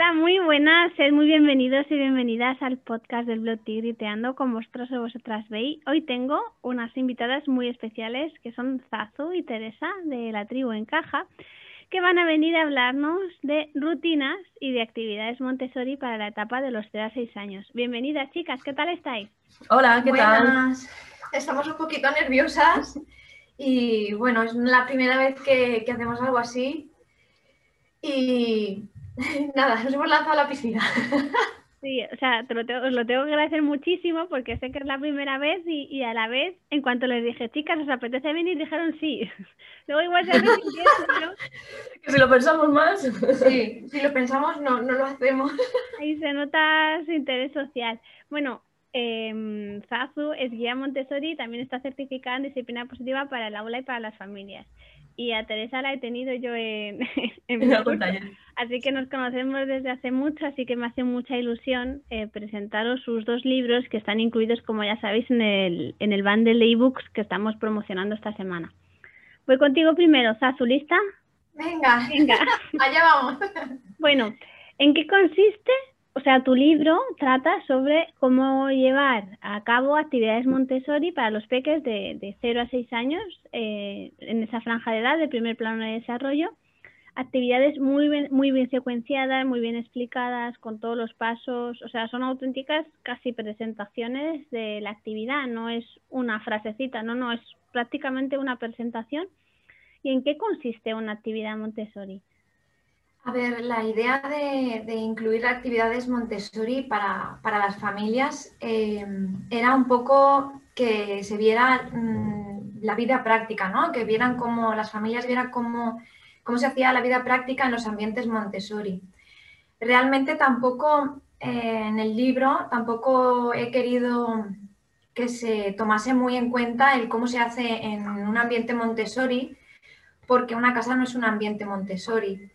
Hola, muy buenas, sed muy bienvenidos y bienvenidas al podcast del blog Tigriteando con vosotros o vosotras veis. Hoy tengo unas invitadas muy especiales que son Zazu y Teresa de la tribu en caja que van a venir a hablarnos de rutinas y de actividades Montessori para la etapa de los 0 a 6 años. Bienvenidas chicas, ¿qué tal estáis? Hola, ¿qué tal? Estamos un poquito nerviosas y bueno, es la primera vez que, que hacemos algo así y nada, nos hemos lanzado a la piscina. Sí, o sea, te lo tengo, os lo tengo que agradecer muchísimo porque sé que es la primera vez y, y a la vez, en cuanto les dije, chicas, ¿os apetece venir? Dijeron sí. Luego igual se pero... Que si lo pensamos más. Sí, si lo pensamos no, no lo hacemos. Ahí se nota su interés social. Bueno, eh, Zazu es guía Montessori y también está certificada en disciplina positiva para el aula y para las familias y a Teresa la he tenido yo en, en mi curso, así que nos conocemos desde hace mucho, así que me hace mucha ilusión eh, presentaros sus dos libros que están incluidos, como ya sabéis, en el, en el bundle de ebooks que estamos promocionando esta semana. Voy contigo primero, Zazu, ¿lista? Venga, Venga. allá vamos. Bueno, ¿en qué consiste o sea, tu libro trata sobre cómo llevar a cabo actividades Montessori para los peques de, de 0 a 6 años eh, en esa franja de edad de primer plano de desarrollo. Actividades muy bien, muy bien secuenciadas, muy bien explicadas, con todos los pasos. O sea, son auténticas casi presentaciones de la actividad, no es una frasecita, no, no, es prácticamente una presentación. ¿Y en qué consiste una actividad Montessori? A ver, la idea de, incluir actividades Montessori para, las familias eh, era un poco que se viera mm, la vida práctica, ¿no? Que vieran cómo las familias vieran cómo, cómo se hacía la vida práctica en los ambientes Montessori. Realmente tampoco eh, en el libro tampoco he querido que se tomase muy en cuenta el cómo se hace en un ambiente Montessori, porque una casa no es un ambiente Montessori.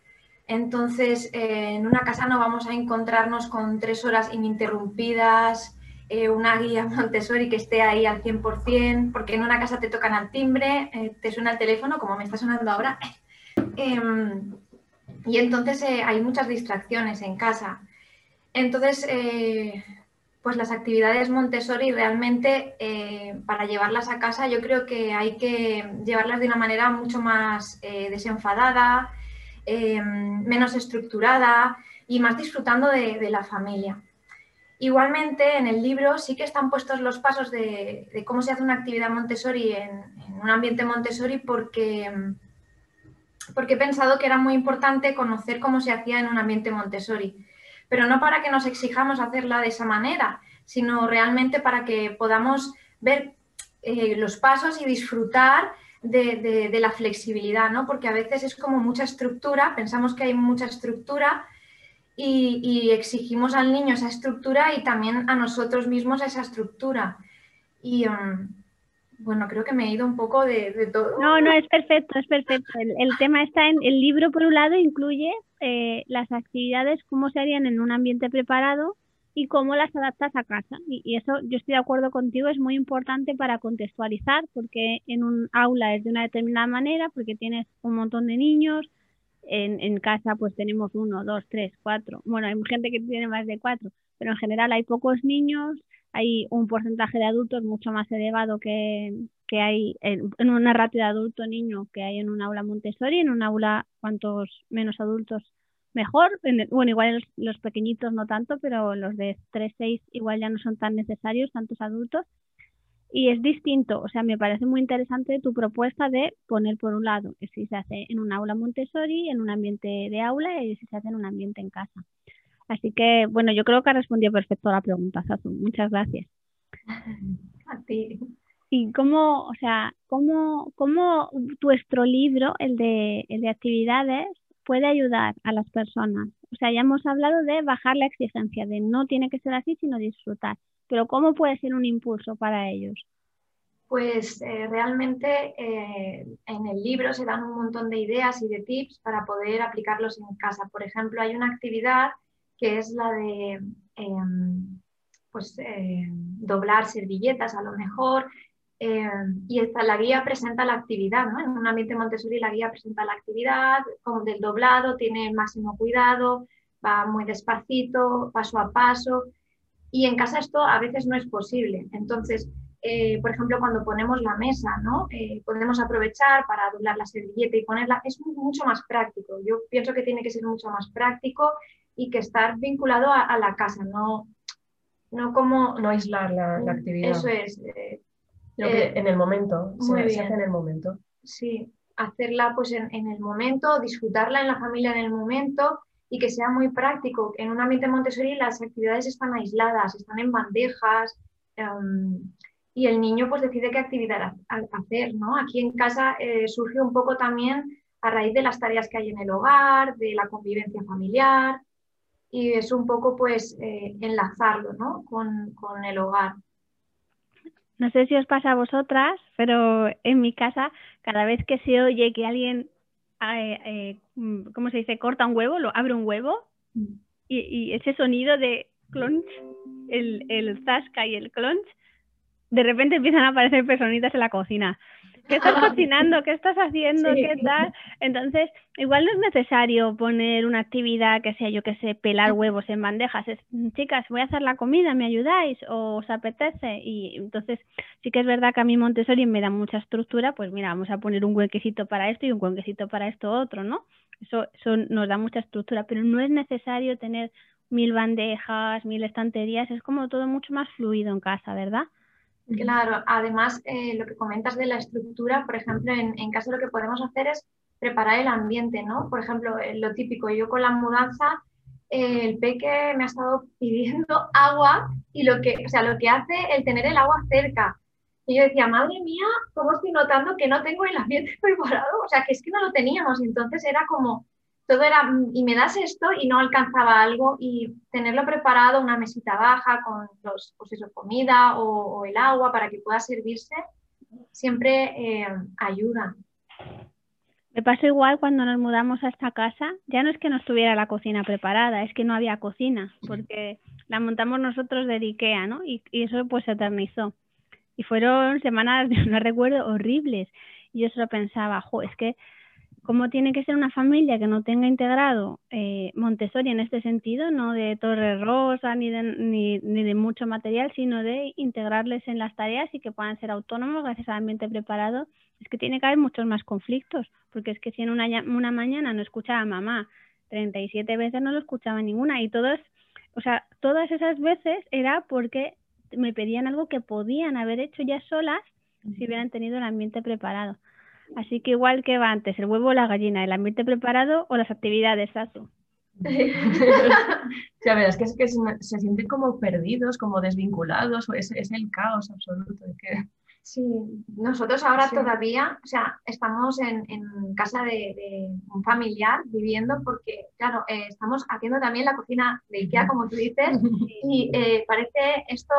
Entonces, eh, en una casa no vamos a encontrarnos con tres horas ininterrumpidas, eh, una guía Montessori que esté ahí al 100%, porque en una casa te tocan al timbre, eh, te suena el teléfono, como me está sonando ahora, em, y entonces hay muchas distracciones en casa. Entonces, pues las actividades Montessori realmente para llevarlas a casa yo creo que hay que llevarlas de una manera mucho más desenfadada, eh, menos estructurada y más disfrutando de, la familia. Igualmente, en el libro sí que están puestos los pasos de, cómo se hace una actividad Montessori en, un ambiente Montessori porque, porque he pensado que era muy importante conocer cómo se hacía en un ambiente Montessori. Pero no para que nos exijamos hacerla de esa manera, sino realmente para que podamos ver eh, los pasos y disfrutar de, la flexibilidad, ¿no? Porque a veces es como mucha estructura, pensamos que hay mucha estructura y, exigimos al niño esa estructura y también a nosotros mismos esa estructura. Y um, bueno, creo que me he ido un poco de, todo. No, no, es perfecto, es perfecto. El, tema está en el libro, por un lado, incluye eh, las actividades, cómo se harían en un ambiente preparado y cómo las adaptas a casa. Y, eso yo estoy de acuerdo contigo, es muy importante para contextualizar, porque en un aula es de una determinada manera, porque tienes un montón de niños, en, en casa pues tenemos uno, dos, tres, cuatro, bueno, hay gente que tiene más de cuatro, pero en general hay pocos niños, hay un porcentaje de adultos mucho más elevado que, que hay en, en una ratio de adulto-niño que hay en un aula Montessori, en un aula cuantos menos adultos mejor. Bueno, igual los, pequeñitos no tanto, pero los de 3, 6 igual ya no son tan necesarios, tantos adultos. Y es distinto, o sea, me parece muy interesante tu propuesta de poner por un lado si se hace en un aula Montessori, en un ambiente de aula y si se hace en un ambiente en casa. Así que, bueno, yo creo que ha respondido perfecto a la pregunta, Sasu. Muchas gracias. A ti. Y cómo, o sea, cómo, cómo vuestro libro, el de, el de actividades, puede ayudar a las personas. O sea, ya hemos hablado de bajar la exigencia, de no tiene que ser así, sino disfrutar. Pero ¿cómo puede ser un impulso para ellos? Pues eh, realmente eh, en el libro se dan un montón de ideas y de tips para poder aplicarlos en casa. Por ejemplo, hay una actividad que es la de em, pues, eh, doblar servilletas a lo mejor, eh, y esta, la guía presenta la actividad, ¿no? En un ambiente Montessori la guía presenta la actividad, como del doblado, tiene el máximo cuidado, va muy despacito, paso a paso, y en casa esto a veces no es posible. Entonces, eh, por ejemplo, cuando ponemos la mesa, ¿no? Eh, podemos aprovechar para doblar la servilleta y ponerla, es mucho más práctico. Yo pienso que tiene que ser mucho más práctico y que estar vinculado a, la casa, no, no como... No aislar la, actividad. Eso es. Eh, en el momento, se, hace en el momento. Sí, hacerla pues en, en, el momento, disfrutarla en la familia en el momento y que sea muy práctico. En un ambiente Montessori las actividades están aisladas, están en bandejas. Em, y el niño pues decide qué actividad hacer, ¿no? Aquí en casa eh, surge un poco también a raíz de las tareas que hay en el hogar, de la convivencia familiar y es un poco pues eh, enlazarlo, ¿no? Con, con, el hogar. No sé si os pasa a vosotras, pero en mi casa cada vez que se oye que alguien, eh, ¿cómo se dice? Corta un huevo, lo abre un huevo mm. y, y ese sonido de clonch, el, el zasca y el clonch, de repente empiezan a aparecer personitas en la cocina. ¿Qué estás cocinando? ¿Qué estás haciendo? ¿Qué tal? Entonces, igual no es necesario poner una actividad que sea, yo que sé, pelar huevos en bandejas. Es, chicas, voy a hacer la comida, ¿me ayudáis? ¿O os apetece? Y entonces, sí que es verdad que a mí Montessori me da mucha estructura, pues mira, vamos a poner un huequecito para esto y un huequecito para esto otro, ¿no? Eso, eso nos da mucha estructura, pero no es necesario tener mil bandejas, mil estanterías, es como todo mucho más fluido en casa, ¿verdad? Claro, además eh, lo que comentas de la estructura, por ejemplo, en, casa lo que podemos hacer es preparar el ambiente, ¿no? Por ejemplo, eh, lo típico, yo con la mudanza, eh, el peque me ha estado pidiendo agua y lo que, o sea, lo que hace el tener el agua cerca. Y yo decía, madre mía, ¿cómo estoy notando que no tengo el ambiente preparado? O sea, que es que no lo teníamos. Entonces era como, todo era, y me das esto y no alcanzaba algo y tenerlo preparado, una mesita baja con los, pues eso, comida o, el agua para que pueda servirse, siempre eh, ayuda. Me pasó igual cuando nos mudamos a esta casa, ya no es que no estuviera la cocina preparada, es que no había cocina, porque la montamos nosotros de Ikea, ¿no? Y, y eso pues se eternizó. Y fueron semanas, no recuerdo, horribles. Y yo solo pensaba, jo, es que cómo tiene que ser una familia que no tenga integrado eh, Montessori en este sentido, no de torre rosa ni de, ni, ni de mucho material, sino de integrarles en las tareas y que puedan ser autónomos gracias al ambiente preparado, es que tiene que haber muchos más conflictos, porque es que si en una, una mañana no escuchaba a mamá 37 veces no lo escuchaba ninguna y todas, o sea, todas esas veces era porque me pedían algo que podían haber hecho ya solas si hubieran tenido el ambiente preparado. Así que igual que va antes, el huevo o la gallina, el ambiente preparado o las actividades, Sasu. ya verás que es que se, sienten como perdidos, como desvinculados, es, es el caos absoluto. Sí, nosotros ahora todavía, o sea, estamos en, casa de, un familiar viviendo porque, claro, eh, estamos haciendo también la cocina de IKEA, como tú dices, y eh, parece esto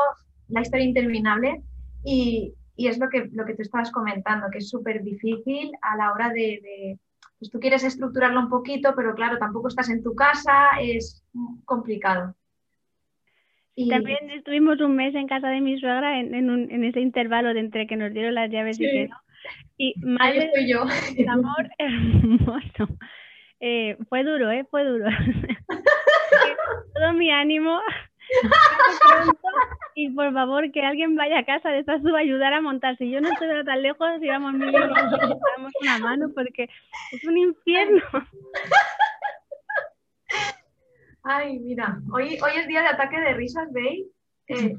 la historia interminable y, y es lo que, lo que tú estabas comentando, que es súper difícil a la hora de, pues tú quieres estructurarlo un poquito, pero claro, tampoco estás en tu casa, es complicado. Y... También estuvimos un mes en casa de mi suegra en, en, ese intervalo de entre que nos dieron las llaves y que no. Y madre, Ahí yo. amor hermoso. Eh, fue duro, ¿eh? Fue duro. Todo mi ánimo y por favor que alguien vaya a casa de esta a ayudar a montar. Si yo no estoy tan lejos, íbamos mil damos una mano porque es un infierno. Ay, mira, hoy, hoy es día de ataque de risas, ¿veis? Eh,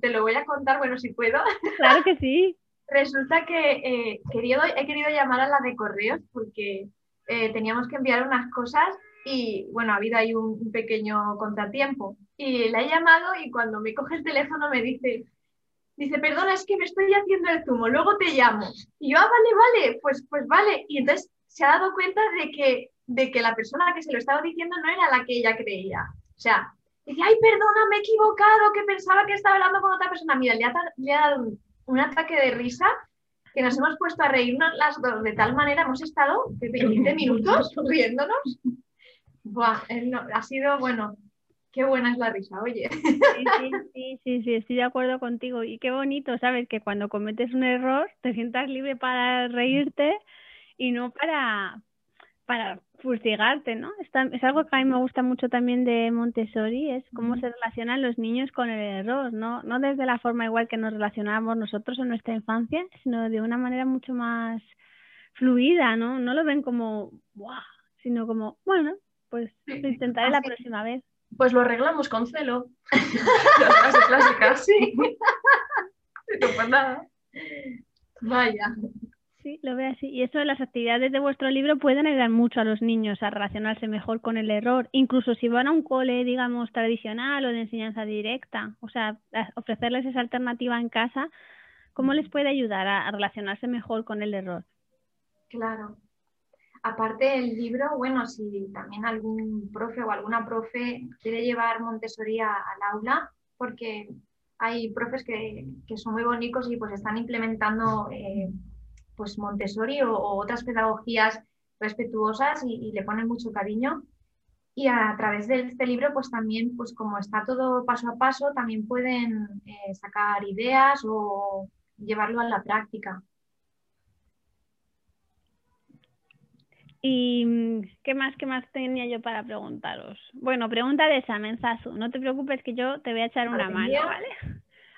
te lo voy a contar, bueno, si puedo. Claro que sí. Resulta que eh, querido, he querido llamar a la de correos porque eh, teníamos que enviar unas cosas y bueno, ha habido ahí un, pequeño contratiempo. Y la he llamado y cuando me coge el teléfono me dice, dice, perdona, es que me estoy haciendo el zumo, luego te llamo. Y yo, ah, vale, vale, pues, pues vale. Y entonces se ha dado cuenta de que, de que la persona que se lo estaba diciendo no era la que ella creía. O sea, dice, ay, perdona, me he equivocado, que pensaba que estaba hablando con otra persona. Mira, le ha, le ha dado un, ataque de risa que nos hemos puesto a reírnos las dos de tal manera, hemos estado 20 minutos riéndonos ha sido, bueno, qué buena es la risa, oye. Sí, sí, sí, estoy de acuerdo contigo. Y qué bonito, ¿sabes? Que cuando cometes un error te sientas libre para reírte y no para, para fustigarte, ¿no? es algo que a mí me gusta mucho también de Montessori, es cómo se relacionan los niños con el error, ¿no? No desde la forma igual que nos relacionábamos nosotros en nuestra infancia, sino de una manera mucho más fluida, ¿no? No lo ven como, ¡buah! sino como, bueno, pues lo intentaré la próxima vez. Pues lo arreglamos con celo. Las frases clásicas, sí. no, pues nada. Vaya. Sí, lo veo así. Y eso de las actividades de vuestro libro pueden ayudar mucho a los niños a relacionarse mejor con el error, incluso si van a un cole, digamos, tradicional o de enseñanza directa. O sea, ofrecerles esa alternativa en casa, ¿cómo les puede ayudar a, relacionarse mejor con el error? Claro. Aparte del libro, bueno, si también algún profe o alguna profe quiere llevar Montessori al aula, porque hay profes que, son muy bonitos y pues están implementando eh, pues Montessori o, otras pedagogías respetuosas y, le ponen mucho cariño. Y a través de este libro, pues también, pues como está todo paso a paso, también pueden eh, sacar ideas o llevarlo a la práctica. ¿Y qué más, qué más tenía yo para preguntaros? Bueno, pregunta de examen, Zazu. No te preocupes que yo te voy a echar una mano, ¿vale?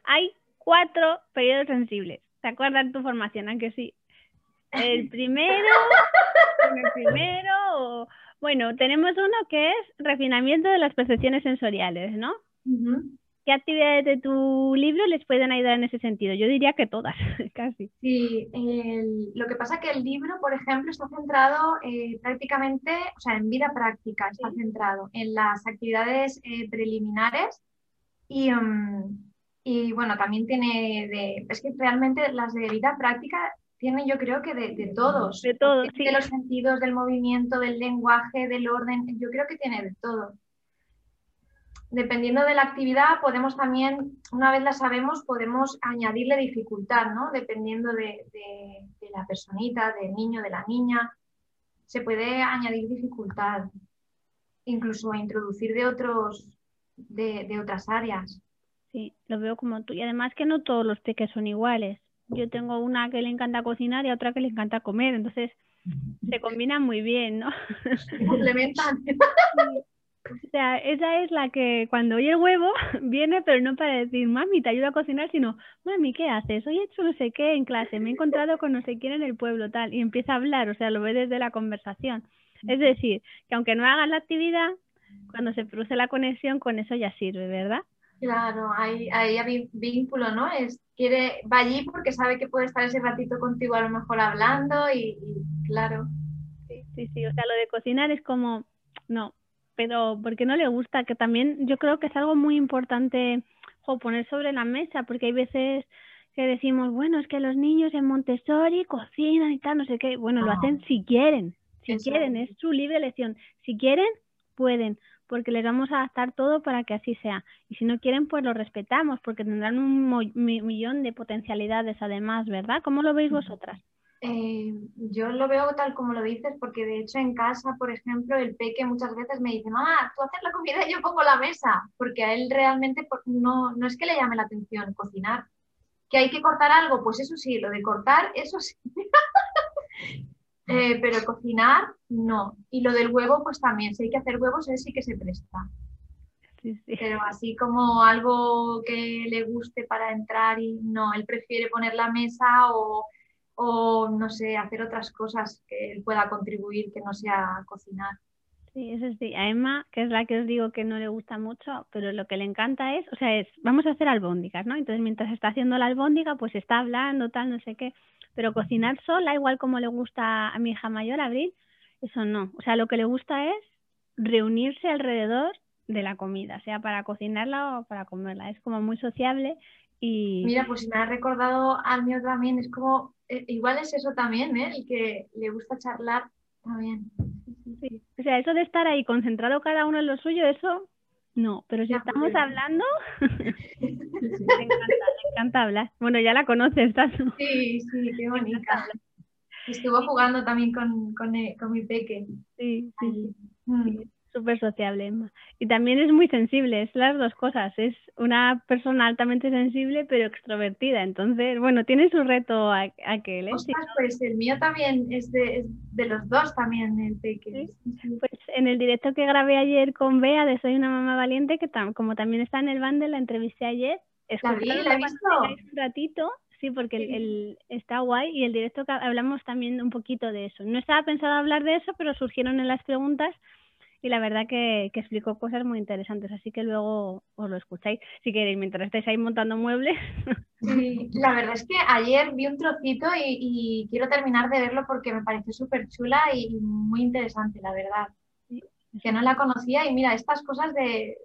Hay cuatro periodos sensibles. ¿Te acuerdas tu formación? Aunque sí. El primero, el primero, bueno, tenemos uno que es refinamiento de las percepciones sensoriales, ¿no? ¿Qué actividades de tu libro les pueden ayudar en ese sentido? Yo diría que todas, casi. Sí, lo que pasa es que el libro, por ejemplo, está centrado eh, prácticamente, o sea, en vida práctica, está centrado en las actividades eh, preliminares y, mm, y, bueno, también tiene de, es que realmente las de vida práctica tiene yo creo que de, todos. De todos, De los sentidos, del movimiento, del lenguaje, del orden, yo creo que tiene de todo. Dependiendo de la actividad, podemos también, una vez la sabemos, podemos añadirle dificultad, ¿no? Dependiendo de, la personita, del niño, de la niña. Se puede añadir dificultad, incluso introducir de, otros, de, de otras áreas. Sí, lo veo como tú. Y además que no todos los peques son iguales yo tengo una que le encanta cocinar y otra que le encanta comer, entonces se combinan muy bien, ¿no? Complementan. O sea, esa es la que cuando oye el huevo viene, pero no para decir, mami, te ayudo a cocinar, sino, mami, ¿qué haces? Hoy he hecho no sé qué en clase, me he encontrado con no sé quién en el pueblo, tal, y empieza a hablar, o sea, lo ve desde la conversación. Es decir, que aunque no hagas la actividad, cuando se produce la conexión, con eso ya sirve, ¿verdad? Claro, hay, hay vínculo, ¿no? Es, quiere, va allí porque sabe que puede estar ese ratito contigo a lo mejor hablando y, claro. Sí, sí, sí, o sea, lo de cocinar es como, no, pero porque no le gusta, que también yo creo que es algo muy importante poner sobre la mesa, porque hay veces que decimos, bueno, es que los niños en Montessori cocinan y tal, no sé qué, bueno, lo ah. hacen si quieren, si quieren, es su libre elección, si quieren, pueden, porque les vamos a adaptar todo para que así sea. Y si no quieren, pues lo respetamos, porque tendrán un millón de potencialidades además, ¿verdad? ¿Cómo lo veis vosotras? Eh, yo lo veo tal como lo dices, porque de hecho en casa, por ejemplo, el peque muchas veces me dice, mamá, tú haces la comida y yo pongo la mesa, porque a él realmente no, no es que le llame la atención cocinar. ¿Que hay que cortar algo? Pues eso sí, lo de cortar, eso sí. Eh, pero cocinar, no. Y lo del huevo, pues también, si hay que hacer huevos, él sí que se presta. Pero así como algo que le guste para entrar y no, él prefiere poner la mesa o, o no sé, hacer otras cosas que él pueda contribuir que no sea cocinar. Sí, eso sí. A Emma, que es la que os digo que no le gusta mucho, pero lo que le encanta es, o sea, es, vamos a hacer albóndigas, ¿no? Entonces, mientras está haciendo la albóndiga, pues está hablando, tal, no sé qué. Pero cocinar sola, igual como le gusta a mi hija mayor, Abril, eso no. O sea, lo que le gusta es reunirse alrededor de la comida, sea para cocinarla o para comerla. Es como muy sociable y... Mira, pues si me ha recordado al mío también, es como, eh, igual es eso también, ¿eh? El que le gusta charlar también. Sí. O sea, eso de estar ahí concentrado cada uno en lo suyo, eso no, pero si estamos hablando, me encanta, me encanta hablar. Bueno, ya la conoces, ¿estás? Sí, sí, qué bonita. Estuvo jugando también con, con, eh, con mi peque. Sí, sí. Mm. Súper sociable, Emma. Y también es muy sensible, es las dos cosas. Es una persona altamente sensible, pero extrovertida. Entonces, bueno, tiene su reto a, aquel. ¿eh? Ostras, pues el mío también es de, de los dos también, el pequeño. Pues en el directo que grabé ayer con Bea de Soy una mamá valiente, que como también está en el band, la entrevisté ayer. La vi, la he visto. Un ratito, sí, porque el, está guay y el directo que hablamos también un poquito de eso. No estaba pensado hablar de eso, pero surgieron en las preguntas y la verdad que, que explicó cosas muy interesantes, así que luego os lo escucháis si queréis, mientras estáis ahí montando muebles. Sí, la verdad es que ayer vi un trocito y, quiero terminar de verlo porque me pareció súper chula y muy interesante, la verdad. Que no la conocía y mira, estas cosas de,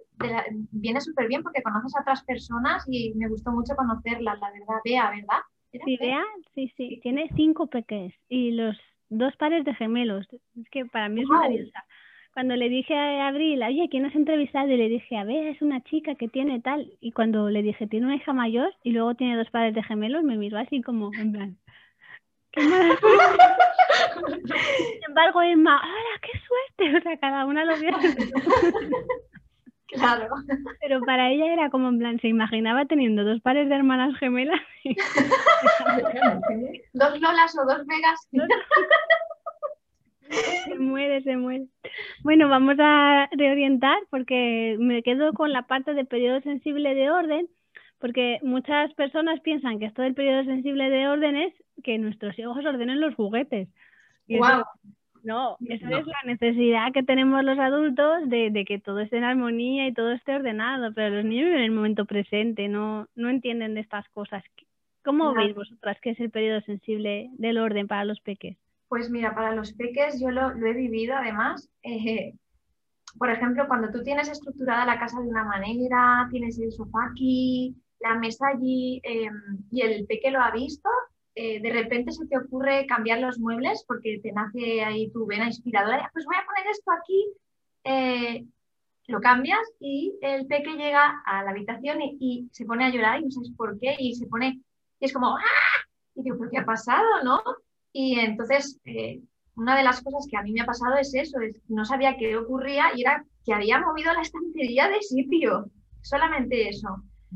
viene súper bien porque conoces a otras personas y me gustó mucho conocerlas, la verdad. Bea, ¿verdad? Sí, Bea, sí, sí, tiene cinco peques y los dos pares de gemelos. Es que para mí es maravillosa cuando le dije a Abril, oye, ¿quién has entrevistado? Y le dije, a ver, es una chica que tiene tal. Y cuando le dije, tiene una hija mayor y luego tiene dos padres de gemelos, me miró así como, en plan, qué Sin embargo, Emma, ¡hola, qué suerte! O sea, cada una lo vio. Claro. Pero para ella era como en plan, se imaginaba teniendo dos pares de hermanas gemelas. dos Lolas o dos Vegas. Se muere, se muere. Bueno, vamos a reorientar porque me quedo con la parte de periodo sensible de orden, porque muchas personas piensan que esto del periodo sensible de orden es que nuestros hijos ordenen los juguetes. wow. no, esa es la necesidad que tenemos los adultos de, que todo esté en armonía y todo esté ordenado, pero los niños viven en el momento presente, no, no entienden de estas cosas. ¿Cómo veis vosotras que es el periodo sensible del orden para los peques? Pues mira, para los peques yo lo, he vivido además. Eh, por ejemplo, cuando tú tienes estructurada la casa de una manera, tienes el sofá aquí, la mesa allí em, y el peque lo ha visto, eh, de repente se te ocurre cambiar los muebles porque te nace ahí tu vena inspiradora. Pues voy a poner esto aquí. Eh, lo cambias y el peque llega a la habitación y, y, se pone a llorar y no sabes por qué y se pone y es como ¡ah! Y digo, ¿pero qué ha pasado, no? Y entonces, eh, una de las cosas que a mí me ha pasado es eso, es, no sabía qué ocurría y era que había movido la estantería de sitio, solamente eso.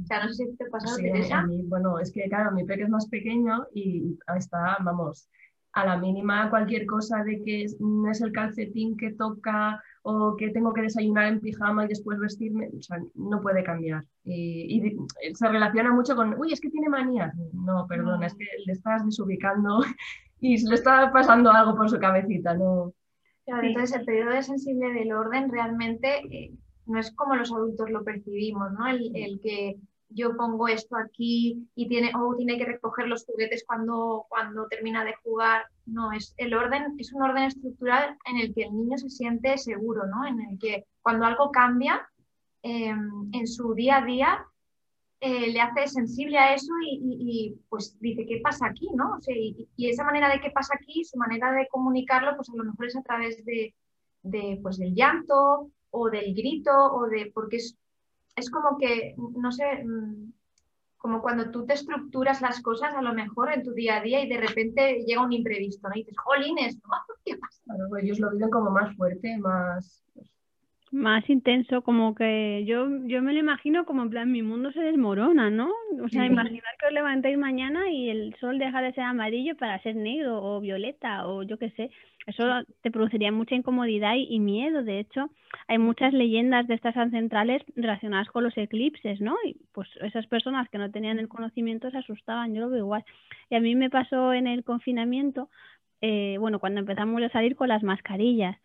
O sea, no sé si te ha pasado, Teresa. bueno, es que claro, mi peque es más pequeño y está, vamos, a la mínima cualquier cosa de que no es el calcetín que toca o que tengo que desayunar en pijama y después vestirme, o sea, no puede cambiar. Y, se relaciona mucho con, uy, es que tiene manía. No, perdona, es que le estás desubicando y se le está pasando algo por su cabecita, ¿no? entonces el periodo de sensible del orden realmente eh, no es como los adultos lo percibimos, ¿no? El, que yo pongo esto aquí y tiene, oh, tiene que recoger los juguetes cuando, cuando termina de jugar. No, es el orden, es un orden estructural en el que el niño se siente seguro, ¿no? En el que cuando algo cambia em, en su día a día, eh, le hace sensible a eso y, pues dice, ¿qué pasa aquí? ¿no? y, esa manera de qué pasa aquí, su manera de comunicarlo, pues a lo mejor es a través de, pues, del llanto o del grito o de, porque es, es como que, no sé, mm, como cuando tú te estructuras las cosas a lo mejor en tu día a día y de repente llega un imprevisto, ¿no? Y dices, jolines, ¿qué pasa? Pues ellos lo viven como más fuerte, más, más intenso, como que yo, yo me lo imagino como en plan, mi mundo se desmorona, ¿no? O sea, imaginar que os levantéis mañana y el sol deja de ser amarillo para ser negro o violeta o yo qué sé. Eso te produciría mucha incomodidad y, miedo. De hecho, hay muchas leyendas de estas ancestrales relacionadas con los eclipses, ¿no? Y pues esas personas que no tenían el conocimiento se asustaban, yo lo veo igual. Y a mí me pasó en el confinamiento, eh, bueno, cuando empezamos a salir con las mascarillas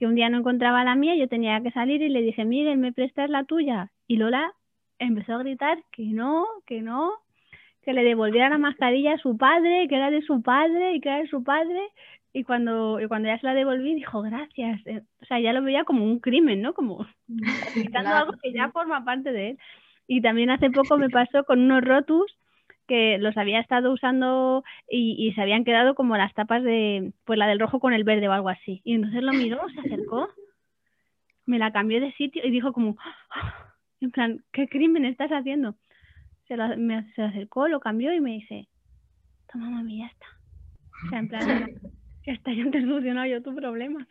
que un día no encontraba la mía, yo tenía que salir y le dije, Miguel, ¿me prestas la tuya? Y Lola empezó a gritar que no, que no, que le devolviera la mascarilla a su padre, que era de su padre y que era de su padre. Y cuando, y cuando ya se la devolví, dijo, gracias. Eh, o sea, ya lo veía como un crimen, ¿no? Como quitando algo que ya forma parte de él. Y también hace poco me pasó con unos rotus que los había estado usando y, se habían quedado como las tapas de, pues la del rojo con el verde o algo así. Y entonces lo miró, se acercó, me la cambió de sitio y dijo como, ah", en plan, ¿qué crimen estás haciendo? Se, me, se acercó, lo cambió y me dice, toma mami, ya está. O sea, en plan, ya está, ya te he solucionado yo tu problema.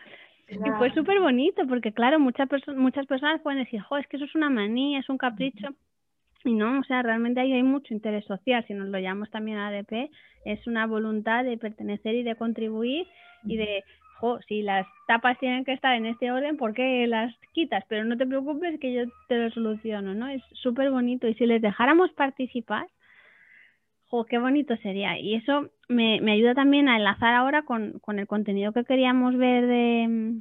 Y fue súper bonito, porque claro, muchas, muchas personas pueden decir, jo, es que eso es una manía, es un capricho. Y no, o sea, realmente ahí hay mucho interés social, si nos lo llamamos también ADP, es una voluntad de pertenecer y de contribuir y de, jo, si las tapas tienen que estar en este orden, ¿por qué las quitas? Pero no te preocupes que yo te lo soluciono, ¿no? Es súper bonito y si les dejáramos participar, jo, qué bonito sería. Y eso me, me ayuda también a enlazar ahora con, con el contenido que queríamos ver de,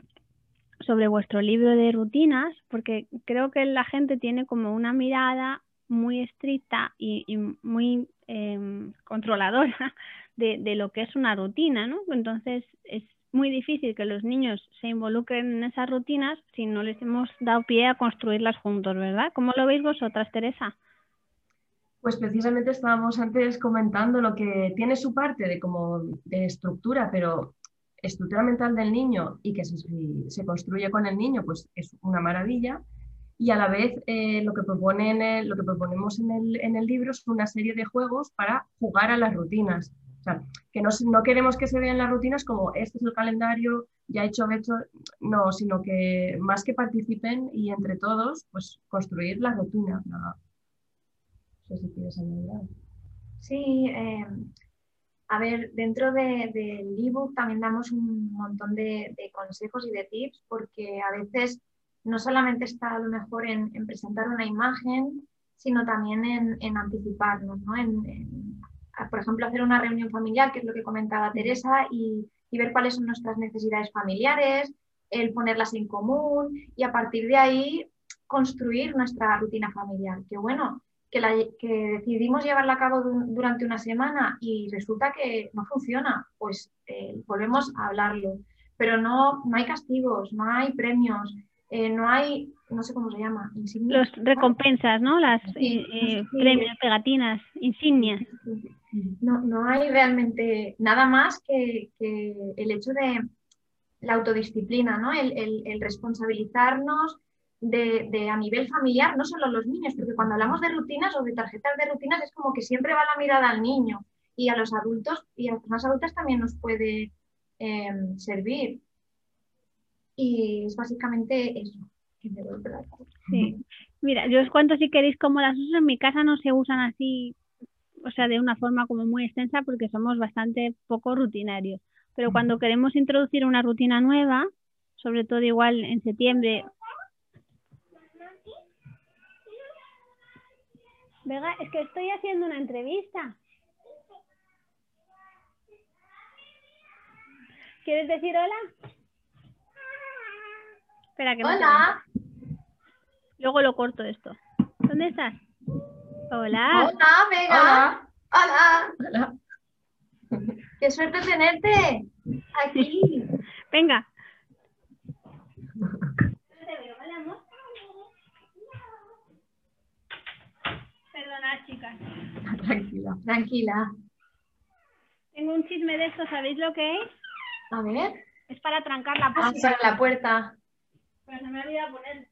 sobre vuestro libro de rutinas, porque creo que la gente tiene como una mirada muy estricta y, muy em, controladora de, lo que es una rutina, ¿no? Entonces es muy difícil que los niños se involucren en esas rutinas si no les hemos dado pie a construirlas juntos, ¿verdad? ¿Cómo lo veis vosotras, Teresa? Pues precisamente estábamos antes comentando lo que tiene su parte de como de estructura, pero estructura mental del niño y que se, se construye con el niño, pues es una maravilla y a la vez eh, lo, que proponen, lo que proponemos en el, en el, libro es una serie de juegos para jugar a las rutinas. O sea, que no, no, queremos que se vean las rutinas como este es el calendario, ya hecho, hecho, no, sino que más que participen y entre todos, pues construir la rutina. No, sé si quieres añadir Sí, eh, a ver, dentro del de, ebook también damos un montón de, de consejos y de tips porque a veces no solamente está a lo mejor en, presentar una imagen, sino también en, anticiparnos, ¿no? En, por ejemplo, hacer una reunión familiar, que es lo que comentaba Teresa, y, ver cuáles son nuestras necesidades familiares, el ponerlas en común y a partir de ahí construir nuestra rutina familiar. Que bueno, que, decidimos llevarla a cabo durante una semana y resulta que no funciona, pues eh, volvemos a hablarlo. Pero no, no hay castigos, no hay premios, eh, no hay, no sé cómo se llama, insignias. Los recompensas, ¿no? Las eh, eh, premios, pegatinas, insignias. No, no hay realmente nada más que, el hecho de la autodisciplina, ¿no? El, responsabilizarnos de, a nivel familiar, no solo los niños, porque cuando hablamos de rutinas o de tarjetas de rutinas es como que siempre va la mirada al niño y a los adultos y a las personas adultas también nos puede servir. Y es básicamente eso. Sí. Mira, yo os cuento si queréis cómo las uso. En mi casa no se usan así, o sea, de una forma como muy extensa porque somos bastante poco rutinarios. Pero cuando queremos introducir una rutina nueva, sobre todo igual en septiembre. Vega, es que estoy haciendo una entrevista. ¿Quieres decir hola? Espera, que Hola. Luego lo corto esto. ¿Dónde estás? Hola. Hola, Vega. Hola. Hola. Qué suerte tenerte aquí. Venga. Perdona, chicas. Tranquila. Tranquila. Tengo un chisme de esto, ¿sabéis lo que es? A ver. Es para trancar la puerta. Ah, la puerta. Pero se me olvidado poner.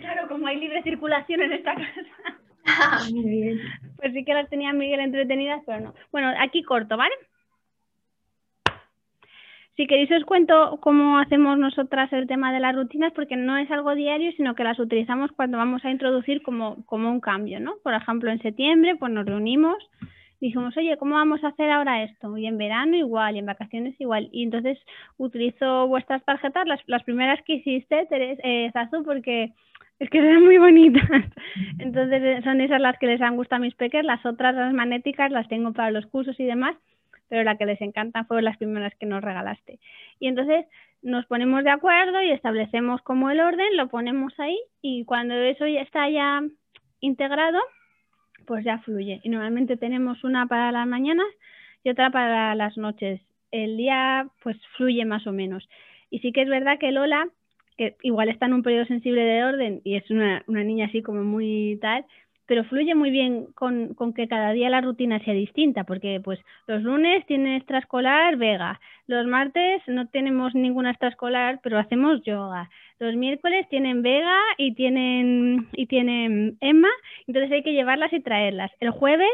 Claro, como hay libre circulación en esta casa. Ah, muy bien. Pues sí que las tenía Miguel entretenidas, pero no. Bueno, aquí corto, ¿vale? Si queréis os cuento cómo hacemos nosotras el tema de las rutinas, porque no es algo diario, sino que las utilizamos cuando vamos a introducir como, como un cambio, ¿no? Por ejemplo, en septiembre, pues nos reunimos dijimos, oye, ¿cómo vamos a hacer ahora esto? Y en verano igual, y en vacaciones igual. Y entonces utilizo vuestras tarjetas, las, las primeras que hiciste, Teresa, eh, Zazu, porque es que eran muy bonitas. Entonces eh, son esas las que les han gustado a mis peques, las otras, las magnéticas, las tengo para los cursos y demás, pero la que les encanta fue las primeras que nos regalaste. Y entonces nos ponemos de acuerdo y establecemos como el orden, lo ponemos ahí y cuando eso ya está ya integrado, pues ya fluye. Y normalmente tenemos una para las mañanas y otra para las noches. El día pues fluye más o menos. Y sí que es verdad que Lola, que igual está en un periodo sensible de orden y es una, una niña así como muy tal, pero fluye muy bien con, que cada día la rutina sea distinta, porque pues los lunes tiene extraescolar Vega, los martes no tenemos ninguna extraescolar, pero hacemos yoga, los miércoles tienen Vega y tienen, y tienen Emma, entonces hay que llevarlas y traerlas. El jueves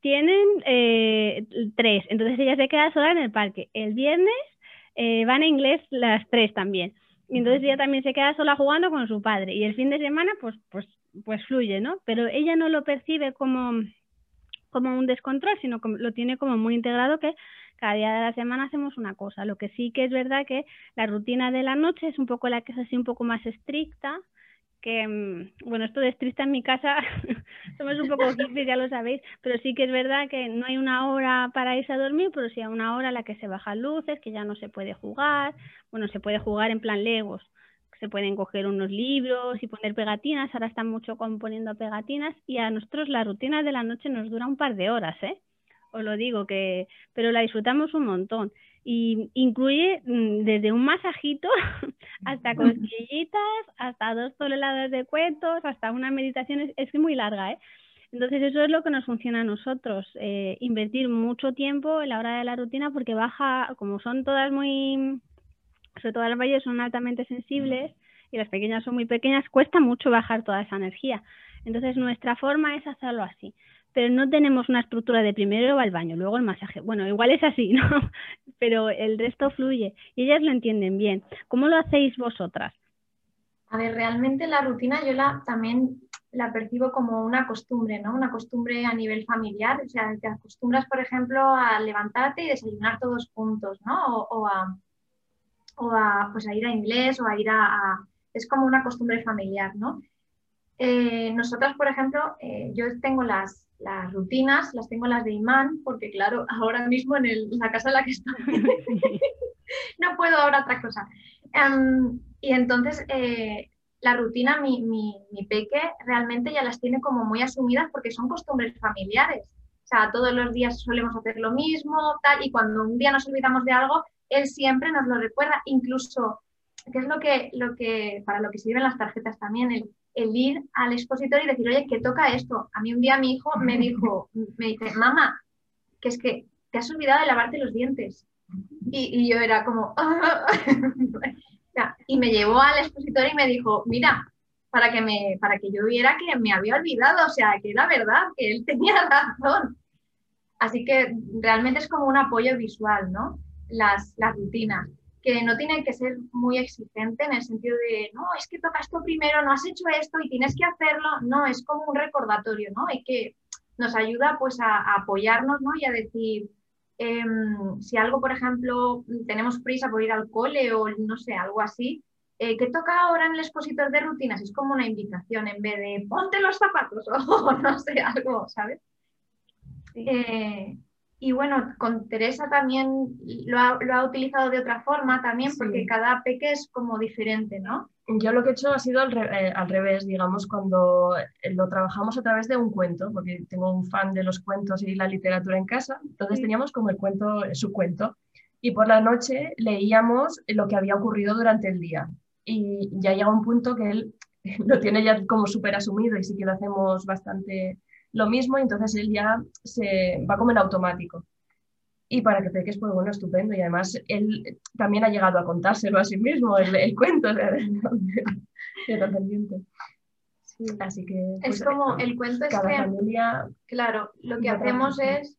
tienen eh, tres, entonces ella se queda sola en el parque. El viernes eh, van a inglés las tres también. Y entonces ella también se queda sola jugando con su padre. Y el fin de semana, pues, pues, pues fluye, ¿no? Pero ella no lo percibe como, como un descontrol, sino como, lo tiene como muy integrado que cada día de la semana hacemos una cosa. Lo que sí que es verdad que la rutina de la noche es un poco la que es así un poco más estricta, que, mm, bueno, esto de estricta en mi casa, somos un poco hippies, ya lo sabéis, pero sí que es verdad que no hay una hora para irse a dormir, pero sí hay una hora en la que se bajan luces, que ya no se puede jugar, bueno, se puede jugar en plan legos, se pueden coger unos libros y poner pegatinas, ahora están mucho componiendo pegatinas y a nosotros la rutina de la noche nos dura un par de horas, ¿eh? Os lo digo que, pero la disfrutamos un montón y incluye mm, desde un masajito hasta cosquillitas, hasta dos toneladas de cuentos, hasta una meditación, es, es muy larga, ¿eh? Entonces eso es lo que nos funciona a nosotros, eh, invertir mucho tiempo en la hora de la rutina porque baja, como son todas muy, sobre todo las valles son altamente sensibles y las pequeñas son muy pequeñas, cuesta mucho bajar toda esa energía. Entonces nuestra forma es hacerlo así pero no tenemos una estructura de primero va al baño, luego el masaje. Bueno, igual es así, ¿no? Pero el resto fluye y ellas lo entienden bien. ¿Cómo lo hacéis vosotras? A ver, realmente la rutina yo la también la percibo como una costumbre, ¿no? Una costumbre a nivel familiar. O sea, te acostumbras, por ejemplo, a levantarte y desayunar todos juntos, ¿no? O, a, o a, pues a ir a inglés o a ir a, Es como una costumbre familiar, ¿no? Eh, nosotras, por ejemplo, eh, yo tengo las, las rutinas las tengo las de imán, porque claro, ahora mismo en, la casa en la que estoy no puedo ahora otra cosa. Em, y entonces eh, la rutina, mi, mi, mi, peque realmente ya las tiene como muy asumidas porque son costumbres familiares. O sea, todos los días solemos hacer lo mismo, tal, y cuando un día nos olvidamos de algo, él siempre nos lo recuerda, incluso, que es lo que, lo que para lo que sirven las tarjetas también, el el ir al expositor y decir, oye, que toca esto. A mí un día mi hijo me dijo, me dice, mamá, que es que te has olvidado de lavarte los dientes. Y, yo era como, y me llevó al expositor y me dijo, mira, para que, me, para que yo viera que me había olvidado, o sea, que era verdad, que él tenía razón. Así que realmente es como un apoyo visual, ¿no? Las, las rutinas que no tiene que ser muy exigente en el sentido de, no, es que toca esto primero, no has hecho esto y tienes que hacerlo. No, es como un recordatorio, ¿no? Y que nos ayuda pues a, apoyarnos, ¿no? Y a decir, em, si algo, por ejemplo, tenemos prisa por ir al cole o no sé, algo así, eh, ¿qué toca ahora en el expositor de rutinas? Es como una invitación en vez de ponte los zapatos o no sé, algo, ¿sabes? Eh, y bueno, con Teresa también lo ha, utilizado de otra forma también, porque cada peque es como diferente, ¿no? Yo lo que he hecho ha sido al, eh, revés, digamos, cuando eh, lo trabajamos a través de un cuento, porque tengo un fan de los cuentos y la literatura en casa, entonces teníamos como el cuento, su cuento, y por la noche leíamos lo que había ocurrido durante el día. Y ya llega un punto que él lo tiene ya como súper asumido y sí que lo hacemos bastante lo mismo y entonces él ya se va como en automático. Y para que peques, pues bueno, estupendo. Y además él también ha llegado a contárselo a sí mismo, el, el cuento Sí. Así que... es pues, como, el cuento es cada que, familia... Claro, lo que hacemos es...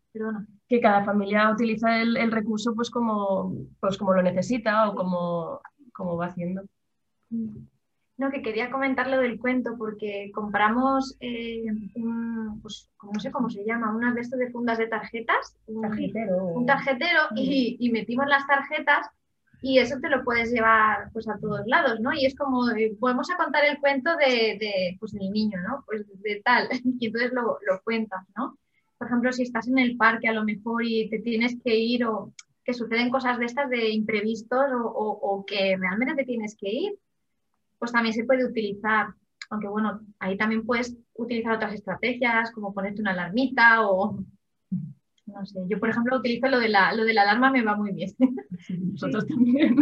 Que cada familia utiliza el, el, recurso pues como, pues como lo necesita o como, como va haciendo. No, que quería comentar lo del cuento porque compramos eh, un, pues, no sé cómo se llama, unas de estos de fundas de tarjetas. Un tarjetero. Un tarjetero y, metimos las tarjetas y eso te lo puedes llevar pues a todos lados, ¿no? Y es como, eh, podemos a contar el cuento de, de, pues, del niño, ¿no? Pues de tal, y entonces lo, lo cuentas, ¿no? Por ejemplo, si estás en el parque a lo mejor y te tienes que ir o que suceden cosas de estas de imprevistos o, o que realmente te tienes que ir, pues también se puede utilizar, aunque bueno, ahí también puedes utilizar otras estrategias, como ponerte una alarmita o, no sé, yo por ejemplo utilizo lo de la, lo de la alarma, me va muy bien. nosotros también.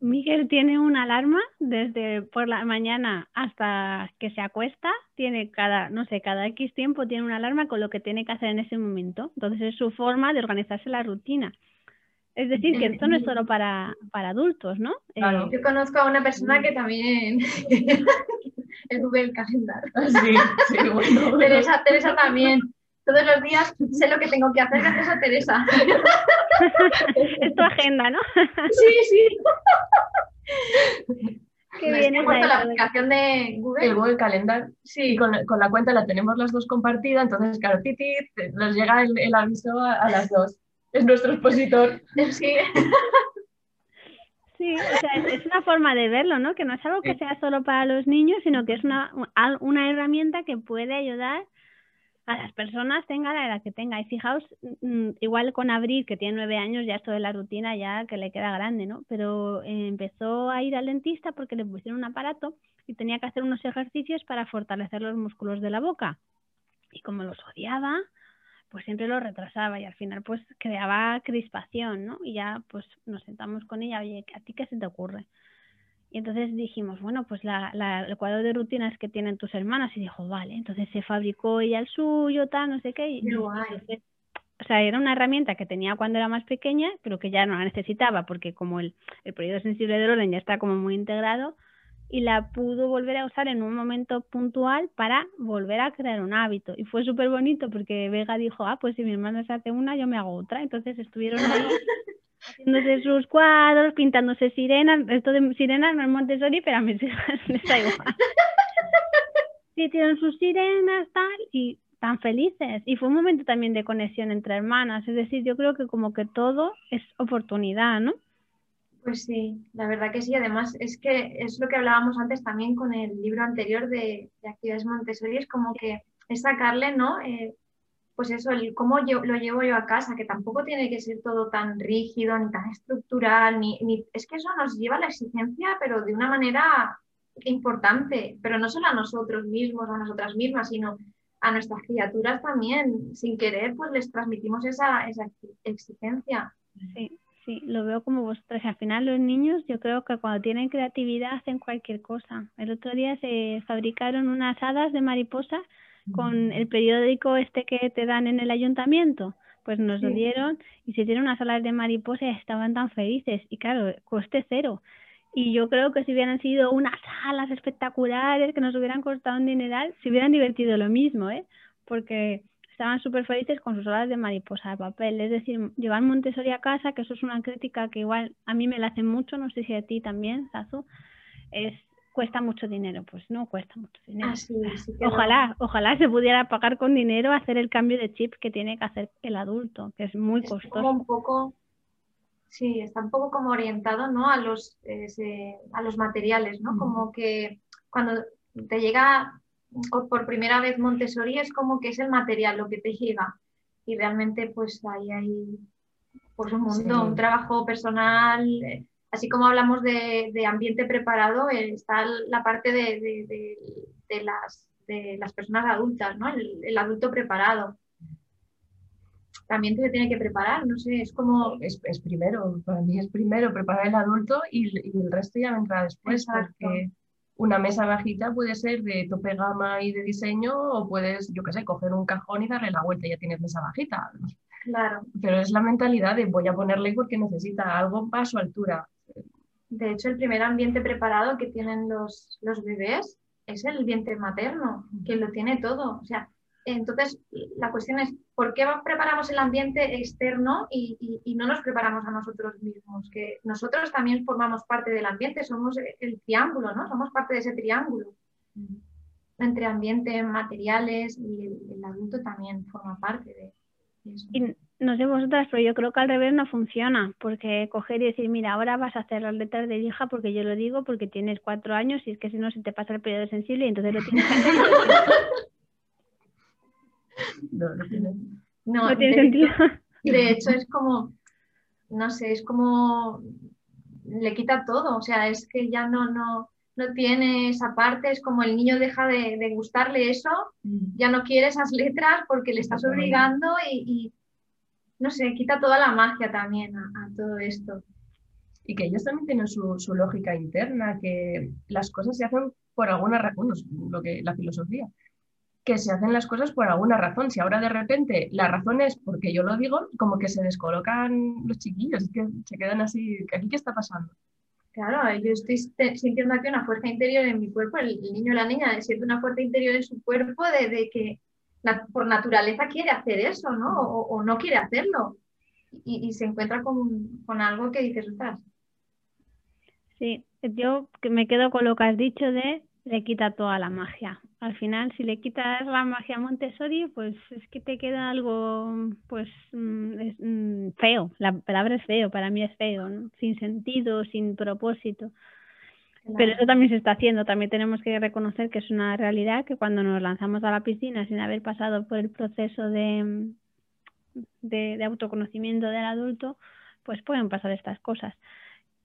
Miguel tiene una alarma desde por la mañana hasta que se acuesta, tiene cada, no sé, cada X tiempo tiene una alarma con lo que tiene que hacer en ese momento. Entonces es su forma de organizarse la rutina. Es decir, que esto no es solo para, para adultos, ¿no? Claro. Eh, Yo conozco a una persona que también es Google Calendar. Sí, sí, bueno. Teresa, Teresa también. todos los días sé lo que tengo que hacer gracias a Teresa. es tu agenda, ¿no? sí, sí. Qué No, es bien puesto la aplicación de Google. El Google Calendar. Sí, con, con la cuenta la tenemos las dos compartida, entonces, claro, Titi, nos llega el, el aviso a, a las dos. Es nuestro expositor. sí. Sí, o sea, es, una forma de verlo, ¿no? Que no es algo que sea solo para los niños, sino que es una, una herramienta que puede ayudar a las personas, tenga la edad que tenga. Y fijaos, mm, igual con Abril, que tiene nueve años, ya esto de la rutina ya que le queda grande, ¿no? Pero eh, empezó a ir al dentista porque le pusieron un aparato y tenía que hacer unos ejercicios para fortalecer los músculos de la boca. Y como los odiaba, pues siempre lo retrasaba y al final pues creaba crispación, ¿no? Y ya pues nos sentamos con ella, oye, ¿a ti qué se te ocurre? Y entonces dijimos, bueno, pues la, la- el cuadro de rutinas que tienen tus hermanas y dijo, vale, entonces se fabricó ella el suyo, tal, no sé qué. Y, entonces, o sea, era una herramienta que tenía cuando era más pequeña, pero que ya no la necesitaba porque como el, el periodo sensible del orden ya está como muy integrado y la pudo volver a usar en un momento puntual para volver a crear un hábito. Y fue súper bonito porque Vega dijo, ah, pues si mi hermana se hace una, yo me hago otra. Entonces estuvieron ahí haciéndose sus cuadros, pintándose sirenas. Esto de sirenas no es Montessori, pero a mis hijas les da igual. Sí, hicieron sus sirenas, tal, y tan felices. Y fue un momento también de conexión entre hermanas. Es decir, yo creo que como que todo es oportunidad, ¿no? Pues sí, la verdad que sí. Además, es que es lo que hablábamos antes también con el libro anterior de, de actividades Montessori, es como que es sacarle, ¿no? Eh, pues eso, el cómo yo, lo llevo yo a casa, que tampoco tiene que ser todo tan rígido, ni tan estructural, ni, ni- es que eso nos lleva a la exigencia, pero de una manera importante, pero no solo a nosotros mismos, a nosotras mismas, sino a nuestras criaturas también. Sin querer, pues les transmitimos esa, esa exigencia. Sí, sí, lo veo como vosotras. Al final los niños yo creo que cuando tienen creatividad hacen cualquier cosa. El otro día se fabricaron unas hadas de mariposa con el periódico este que te dan en el ayuntamiento. Pues nos lo dieron y se hicieron unas alas de mariposa y estaban tan felices. Y claro, coste cero. Y yo creo que si hubieran sido unas alas espectaculares que nos hubieran costado un dineral, se hubieran divertido lo mismo, ¿eh? Porque estaban súper felices con sus alas de mariposa de papel. Es decir, llevar Montessori a casa, que eso es una crítica que igual a mí me la hacen mucho, no sé si a ti también, Sazu, es cuesta mucho dinero. Pues no cuesta mucho dinero. Ah, sí, sí. Ojalá, ojalá se pudiera pagar con dinero hacer el cambio de chip que tiene que hacer el adulto, que es muy es como costoso. un poco, sí, está un poco como orientado, ¿no? A los, eh, a los materiales, ¿no? Como que cuando te llega por primera vez Montessori es como que es el material lo que te llega y realmente pues ahí hay pues un mundo, Sí. un trabajo personal, eh, así como hablamos de, de ambiente preparado, eh, está la parte de, de- de- las, de las personas adultas, ¿no? El, el adulto preparado. También te tiene que preparar, no sé, es como... Es, es primero, para mí es primero preparar el adulto y, y el resto ya vendrá después, Exacto. porque una mesa bajita puede ser de tope gama y de diseño, o puedes, yo qué sé, coger un cajón y darle la vuelta y ya tienes mesa bajita. Claro, Pero es la mentalidad de voy a ponerle porque necesita algo a su altura. de hecho el primer ambiente preparado que tienen los, los bebés es el vientre materno, que lo tiene todo. O sea, entonces la cuestión es, ¿por qué preparamos el ambiente externo y, y- y no nos preparamos a nosotros mismos? Que nosotros también formamos parte del ambiente, somos el triángulo, ¿no? Somos parte de ese triángulo entre ambiente, materiales y el, el adulto también forma parte de eso. Y no sé vosotras, pero yo creo que al revés no funciona, porque coger y decir, mira, ahora vas a hacer las letras de hija porque yo lo digo, porque tienes cuatro años y es que si no se te pasa el periodo sensible y entonces lo tienes que hacer. No, no tiene- No, No tiene de- sentido. De hecho, es como, no sé, es como, le quita todo, o sea, es que ya no, no, no tiene esa parte, es como el niño deja de, de gustarle eso, ya no quiere esas letras porque le estás obligando y, y, no sé, quita toda la magia también a, a todo esto. Y que ellos también tienen su, su lógica interna, que las cosas se hacen por alguna razón, lo que, la filosofía, que se hacen las cosas por alguna razón. Si ahora de repente la razón es porque yo lo digo, como que se descolocan los chiquillos, es que se quedan así, ¿aquí qué está pasando? Claro, yo estoy sintiendo aquí una fuerza interior en mi cuerpo, el, el niño o la niña siente una fuerza interior en su cuerpo de, de que por naturaleza quiere hacer eso, ¿no? O, no quiere hacerlo. Y, se encuentra con, con, algo que dices, ostras. Sí, yo me quedo con lo que has dicho de le quita toda la magia. Al final, si le quitas la magia a Montessori, pues es que te queda algo, pues, mm, es, mm, feo. La palabra es feo, para mí es feo, ¿no? sin sentido, sin propósito. Pero eso también se está haciendo. También tenemos que reconocer que es una realidad que cuando nos lanzamos a la piscina sin haber pasado por el proceso de, de, de autoconocimiento del adulto, pues pueden pasar estas cosas.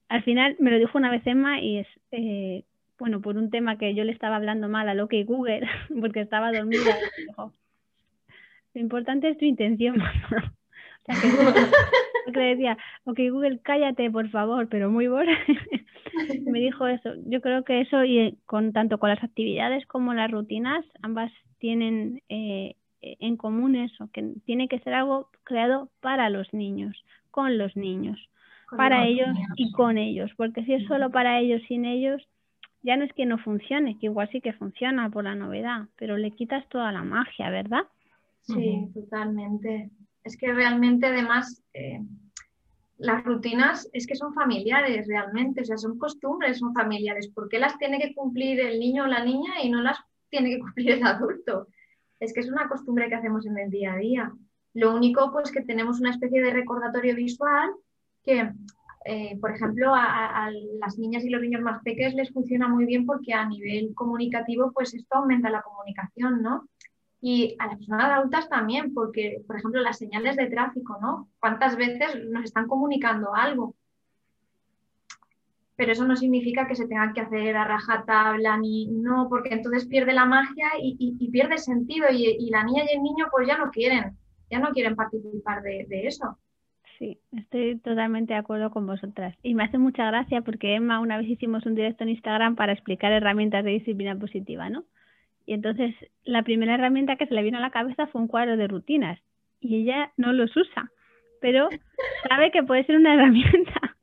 Al final me lo dijo una vez Emma y es eh, bueno, por un tema que yo le estaba hablando mal a lo que Google, porque estaba dormida. Dijo, lo importante es tu intención, o sea, que, le decía, ok, Google, cállate, por favor, pero muy bueno. me dijo eso. Yo creo que eso, y con tanto con las actividades como las rutinas, ambas tienen eh, en común eso, que tiene que ser algo creado para los niños, con los niños, para ellos y con ellos, porque si es solo para ellos, sin ellos, ya no es que no funcione, que igual sí que funciona por la novedad, pero le quitas toda la magia, ¿verdad? Sí, totalmente. Es que realmente además eh, las rutinas es que son familiares realmente, o sea, son costumbres, son familiares. ¿Por qué las tiene que cumplir el niño o la niña y no las tiene que cumplir el adulto? Es que es una costumbre que hacemos en el día a día. Lo único, pues, que tenemos una especie de recordatorio visual que eh, por ejemplo, a, las niñas y los niños más pequeños les funciona muy bien porque a nivel comunicativo, pues esto aumenta la comunicación, ¿no? Y a las personas adultas también, porque, por ejemplo, las señales de tráfico, ¿no? ¿Cuántas veces nos están comunicando algo? Pero eso no significa que se tenga que hacer a rajatabla, ni no, porque entonces pierde la magia y, pierde sentido y, la niña y el niño pues ya no quieren, ya no quieren participar de eso. Sí, estoy totalmente de acuerdo con vosotras. Y me hace mucha gracia porque Emma una vez hicimos un directo en Instagram para explicar herramientas de disciplina positiva, ¿no? Y entonces la primera herramienta que se le vino a la cabeza fue un cuadro de rutinas y ella no los usa, pero sabe que puede ser una herramienta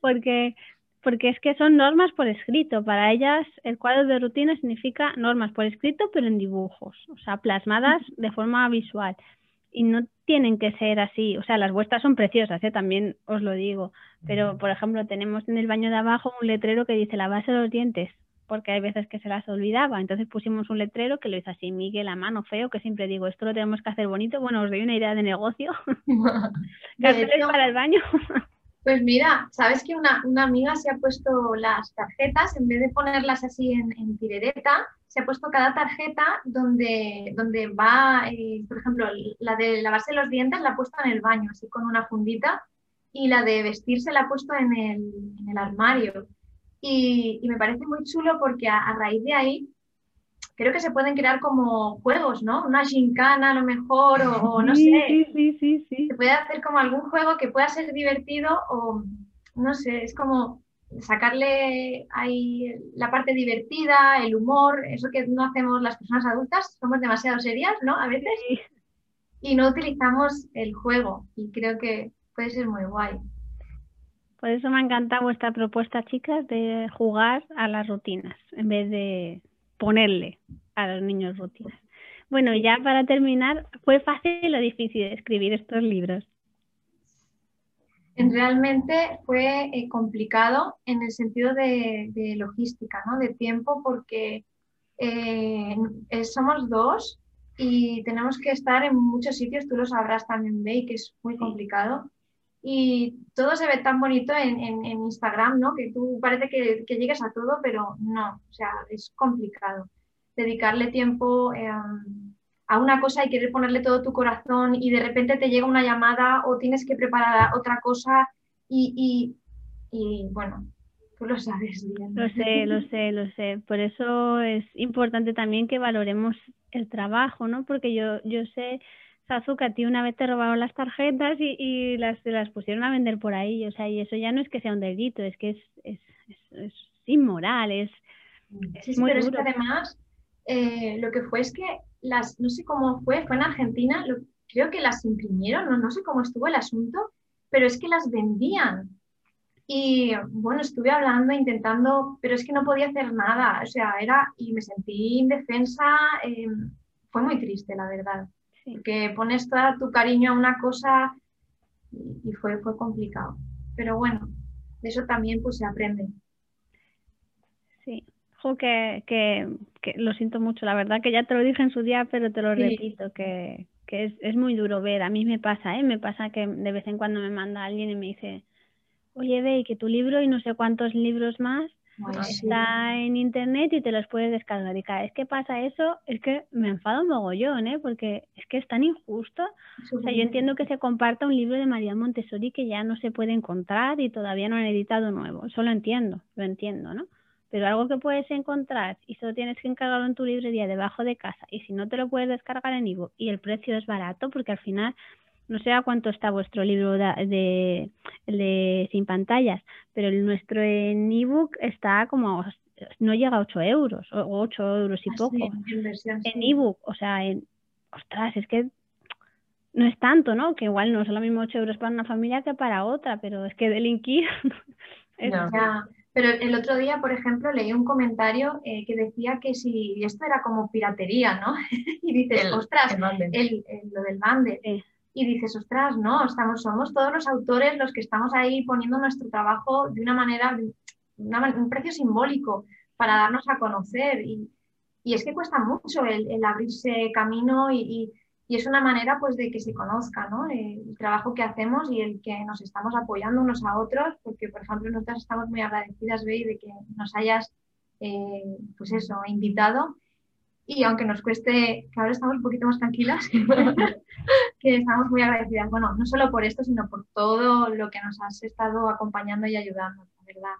porque porque es que son normas por escrito. Para ellas el cuadro de rutinas significa normas por escrito pero en dibujos, o sea, plasmadas de forma visual y no tienen que ser así, o sea, las vuestras son preciosas, ¿eh? también os lo digo, pero por ejemplo tenemos en el baño de abajo un letrero que dice la base de los dientes, porque hay veces que se las olvidaba, entonces pusimos un letrero que lo hizo así Miguel a mano feo, que siempre digo, esto lo tenemos que hacer bonito, bueno, os doy una idea de negocio, carteles para el baño. Pues mira, sabes que una, amiga se ha puesto las tarjetas, en vez de ponerlas así en, en tirereta, se ha puesto cada tarjeta donde, donde va, eh, por ejemplo, la de lavarse los dientes la ha puesto en el baño, así con una fundita, y la de vestirse la ha puesto en el, en el armario. Y, me parece muy chulo porque a, raíz de ahí creo que se pueden crear como juegos, ¿no? Una gincana a lo mejor, o, no sé. Sí, sí, sí, sí. Se puede hacer como algún juego que pueda ser divertido o, no sé, es como sacarle ahí la parte divertida, el humor, eso que no hacemos las personas adultas, somos demasiado serias, ¿no? A veces. Y no utilizamos el juego y creo que puede ser muy guay. Por eso me encanta vuestra propuesta, chicas, de jugar a las rutinas en vez de ponerle a los niños rutinas. Bueno, ya para terminar, ¿fue fácil o difícil escribir estos libros? Realmente fue eh, complicado en el sentido de, logística, ¿no? de tiempo, porque eh, somos dos y tenemos que estar en muchos sitios, tú lo sabrás también, Bey, que es muy complicado. Y todo se ve tan bonito en, Instagram, ¿no? Que tú parece que, que, llegues a todo, pero no, o sea, es complicado. Dedicarle tiempo eh, a una cosa y querer ponerle todo tu corazón y de repente te llega una llamada o tienes que preparar otra cosa y, y, bueno, tú lo sabes bien. Lo sé, lo sé, lo sé. Por eso es importante también que valoremos el trabajo, ¿no? Porque yo, yo sé, Sazu, que a ti una vez te robaron las tarjetas y, y las, las pusieron a vender por ahí. O sea, y eso ya no es que sea un delito, es que es, es, es, inmoral, es, sí, muy pero es que además eh, lo que fue es que las, no sé cómo fue, fue en Argentina, creo que las imprimieron, no, no sé cómo estuvo el asunto, pero es que las vendían. Y bueno, estuve hablando, intentando, pero es que no podía hacer nada, o sea, era, y me sentí indefensa, em, fue muy triste, la verdad. Que pones todo tu cariño a una cosa y, fue, fue complicado. Pero bueno, de eso también pues se aprende. Sí, que, que, lo siento mucho, la verdad que ya te lo dije en su día, pero te lo repito, que, que es, es, muy duro ver. A mí me pasa, ¿eh? Me pasa que de vez en cuando me manda alguien y me dice, oye, ve, que tu libro y no sé cuántos libros más está en internet y te los puedes descargar. Y cada vez que pasa eso, es que me enfado un mogollón, ¿eh? Porque es que es tan injusto. O sea, yo entiendo que se comparta un libro de María Montessori que ya no se puede encontrar y todavía no han editado nuevo. Eso lo entiendo, lo entiendo, ¿no? Pero algo que puedes encontrar y solo tienes que encargarlo en tu librería debajo de casa y si no te lo puedes descargar en ebook y el precio es barato porque al final no sé a cuánto está vuestro libro de, de, sin pantallas, pero el nuestro en ebook está como no llega a 8 euros o 8 euros y ah, poco en ebook, o sea, en, ostras, es que no es tanto, ¿no? Que igual no es lo mismo 8 euros para una familia que para otra, pero es que delinquir es... Pero el otro día, por ejemplo, leí un comentario eh, que decía que si esto era como piratería, ¿no? y dices, ostras, el, lo del bande. Y dices, ostras, no, estamos, somos todos los autores los que estamos ahí poniendo nuestro trabajo de una manera, un precio simbólico para darnos a conocer. Y, y es que cuesta mucho el, abrirse camino y y es una manera pues de que se conozca ¿no? El, trabajo que hacemos y el que nos estamos apoyando unos a otros, porque por ejemplo nosotras estamos muy agradecidas, Bey, de que nos hayas eh, pues eso, invitado y aunque nos cueste, que ahora estamos un poquito más tranquilas, que estamos muy agradecidas, bueno, no solo por esto, sino por todo lo que nos has estado acompañando y ayudando, la verdad.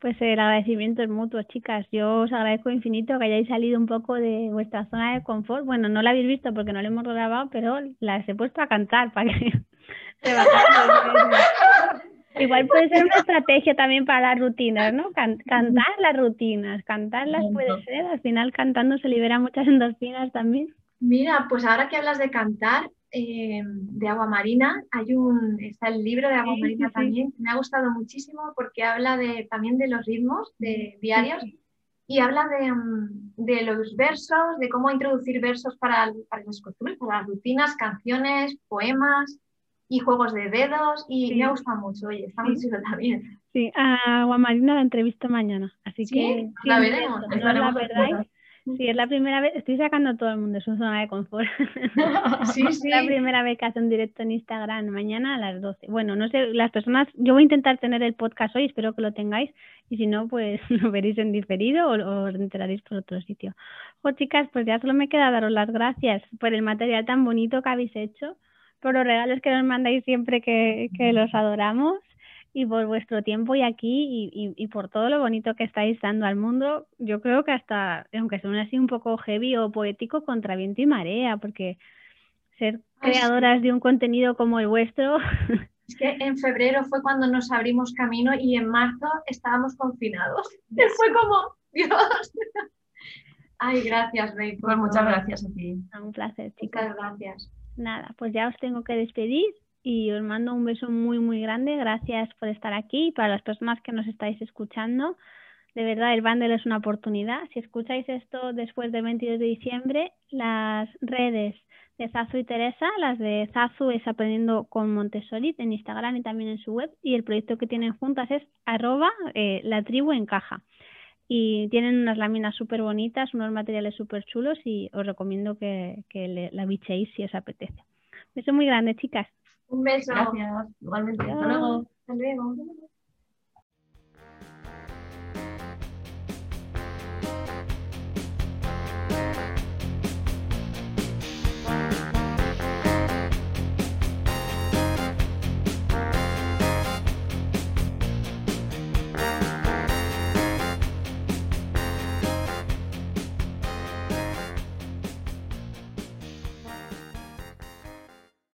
Pues el agradecimiento es mutuo, chicas. Yo os agradezco infinito que hayáis salido un poco de vuestra zona de confort. Bueno, no la habéis visto porque no la hemos grabado, pero las he puesto a cantar para que Igual puede ser una estrategia también para las rutinas, ¿no? cantar las rutinas, cantarlas puede ser. Al final cantando se libera muchas endorfinas también. Mira, pues ahora que hablas de cantar, eh, de Agua Marina. Hay un, está el libro de Agua Marina también, me ha gustado muchísimo porque habla de, también de los ritmos de diarios y habla de, mm, de, los versos, de cómo introducir versos para, para las costumbres, para las rutinas, canciones, poemas y juegos de dedos y me ha gustado mucho. Oye, está muy chulo también. Sí, a Agua Marina la entrevisto mañana, así que la veremos. la Sí, es la primera vez, estoy sacando a todo el mundo de su zona de confort. Sí, sí. Es la primera vez que hace un directo en Instagram mañana a las 12. Bueno, no sé, las personas, yo voy a intentar tener el podcast hoy, espero que lo tengáis, y si no, pues lo veréis en diferido o, os enteraréis por otro sitio. Jo, chicas, pues ya solo me queda daros las gracias por el material tan bonito que habéis hecho, por los regalos que nos mandáis siempre que, que los adoramos y por vuestro tiempo y aquí y, y, por todo lo bonito que estáis dando al mundo. Yo creo que hasta, aunque suene así un poco heavy o poético, contra viento y marea, porque ser creadoras de un contenido como el vuestro. Es que en febrero fue cuando nos abrimos camino y en marzo estábamos confinados. Fue como, Dios. Ay, gracias, Rey. Pues muchas gracias a ti. Un placer, chicas. Muchas gracias. Nada, pues ya os tengo que despedir y os mando un beso muy, muy grande. Gracias por estar aquí y para las personas que nos estáis escuchando. De verdad, el bundle es una oportunidad. Si escucháis esto después del 22 de diciembre, las redes de Zazu y Teresa, las de Zazu es Aprendiendo con Montessori en Instagram y también en su web, y el proyecto que tienen juntas es arroba eh, la tribu en caja. Y tienen unas láminas súper bonitas, unos materiales súper chulos y os recomiendo que, que la bichéis si os apetece. Beso muy grande, chicas. Un beso. Gracias. Igualmente. Hasta luego. Hasta luego.